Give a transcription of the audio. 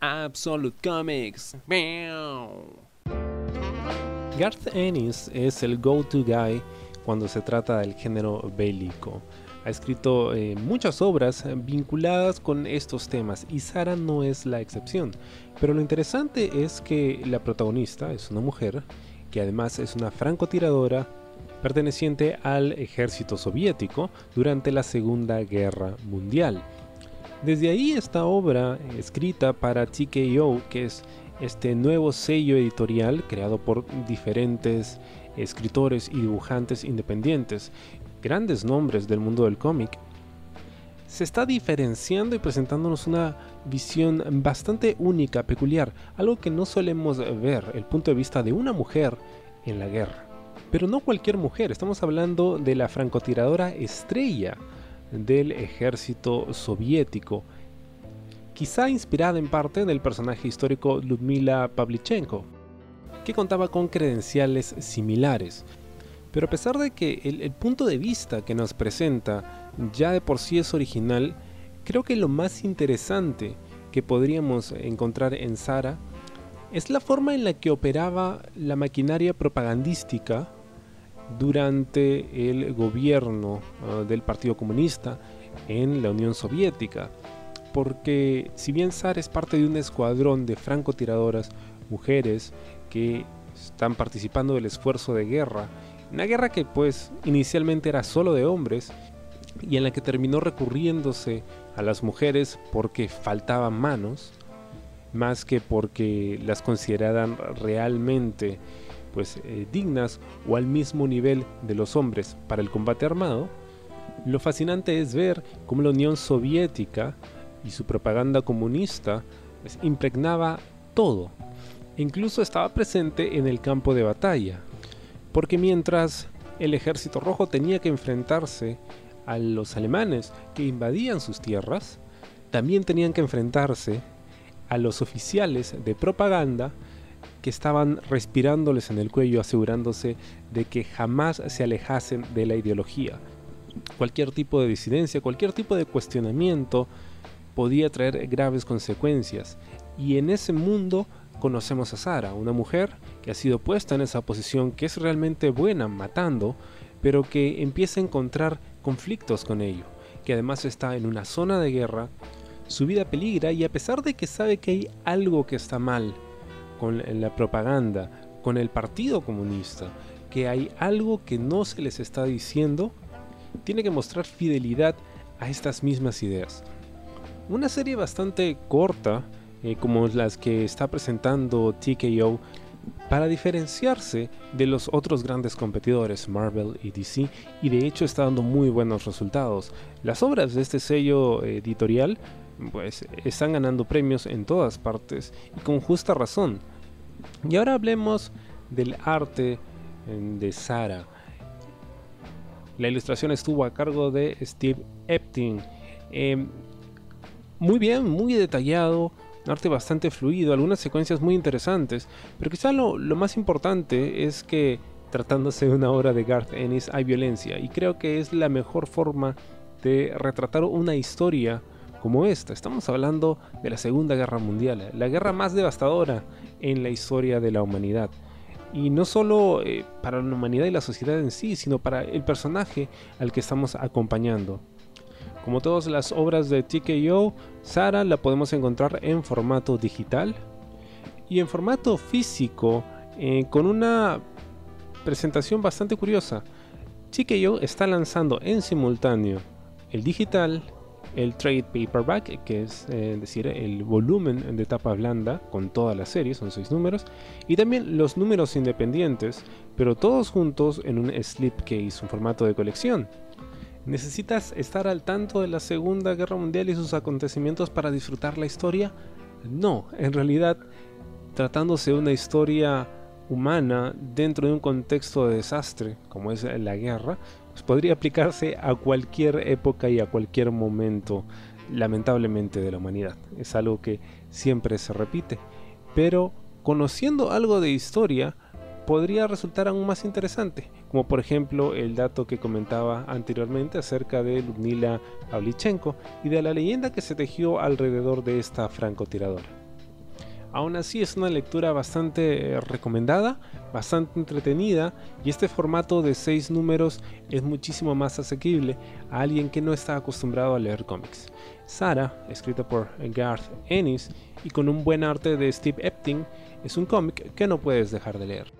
Absolute Comics. Garth Ennis es el go-to guy cuando se trata del género bélico. Ha escrito eh, muchas obras vinculadas con estos temas y Sara no es la excepción. Pero lo interesante es que la protagonista es una mujer que además es una francotiradora perteneciente al ejército soviético durante la Segunda Guerra Mundial. Desde ahí esta obra escrita para TKO, que es este nuevo sello editorial creado por diferentes escritores y dibujantes independientes, grandes nombres del mundo del cómic, se está diferenciando y presentándonos una visión bastante única, peculiar, algo que no solemos ver, el punto de vista de una mujer en la guerra. Pero no cualquier mujer, estamos hablando de la francotiradora estrella del ejército soviético, quizá inspirada en parte del personaje histórico Ludmila Pavlichenko, que contaba con credenciales similares. Pero a pesar de que el, el, punto de vista que nos presenta ya de por sí es original, creo que lo más interesante que podríamos encontrar en Sara es la forma en la que operaba la maquinaria propagandística durante el gobierno uh, del Partido Comunista en la Unión Soviética. Porque si bien SAR es parte de un escuadrón de francotiradoras mujeres que están participando del esfuerzo de guerra, una guerra que pues inicialmente era solo de hombres y en la que terminó recurriéndose a las mujeres porque faltaban manos, más que porque las consideraran realmente pues eh, dignas o al mismo nivel de los hombres para el combate armado, lo fascinante es ver cómo la Unión Soviética y su propaganda comunista pues, impregnaba todo. Incluso estaba presente en el campo de batalla, porque mientras el ejército rojo tenía que enfrentarse a los alemanes que invadían sus tierras, también tenían que enfrentarse a los oficiales de propaganda que estaban respirándoles en el cuello asegurándose de que jamás se alejasen de la ideología. Cualquier tipo de disidencia, cualquier tipo de cuestionamiento podía traer graves consecuencias. Y en ese mundo conocemos a Sara, una mujer que ha sido puesta en esa posición que es realmente buena matando, pero que empieza a encontrar conflictos con ello, que además está en una zona de guerra, su vida peligra y a pesar de que sabe que hay algo que está mal, con la propaganda, con el Partido Comunista, que hay algo que no se les está diciendo, tiene que mostrar fidelidad a estas mismas ideas. Una serie bastante corta, eh, como las que está presentando TKO, para diferenciarse de los otros grandes competidores Marvel y DC, y de hecho está dando muy buenos resultados. Las obras de este sello editorial pues están ganando premios en todas partes y con justa razón. Y ahora hablemos del arte de Sara. La ilustración estuvo a cargo de Steve Epting. Em, muy bien, muy detallado, arte bastante fluido, algunas secuencias muy interesantes, pero quizá lo, lo más importante es que tratándose de una obra de Garth Ennis hay violencia y creo que es la mejor forma de retratar una historia como esta. Estamos hablando de la Segunda Guerra Mundial, la guerra más devastadora en la historia de la humanidad. Y no solo eh, para la humanidad y la sociedad en sí, sino para el personaje al que estamos acompañando. Como todas las obras de TKO, Sara la podemos encontrar en formato digital y en formato físico eh, con una presentación bastante curiosa. TKO está lanzando en simultáneo el digital el trade paperback, que es eh, decir, el volumen de tapa blanda con toda la serie, son seis números, y también los números independientes, pero todos juntos en un slipcase, un formato de colección. ¿Necesitas estar al tanto de la Segunda Guerra Mundial y sus acontecimientos para disfrutar la historia? No, en realidad, tratándose de una historia humana dentro de un contexto de desastre como es la guerra, podría aplicarse a cualquier época y a cualquier momento, lamentablemente, de la humanidad. Es algo que siempre se repite. Pero conociendo algo de historia, podría resultar aún más interesante, como por ejemplo el dato que comentaba anteriormente acerca de Ludmila Pavlichenko y de la leyenda que se tejió alrededor de esta francotiradora. Aún así es una lectura bastante eh, recomendada, bastante entretenida y este formato de 6 números es muchísimo más asequible a alguien que no está acostumbrado a leer cómics. Sara, escrita por Garth Ennis y con un buen arte de Steve Epting, es un cómic que no puedes dejar de leer.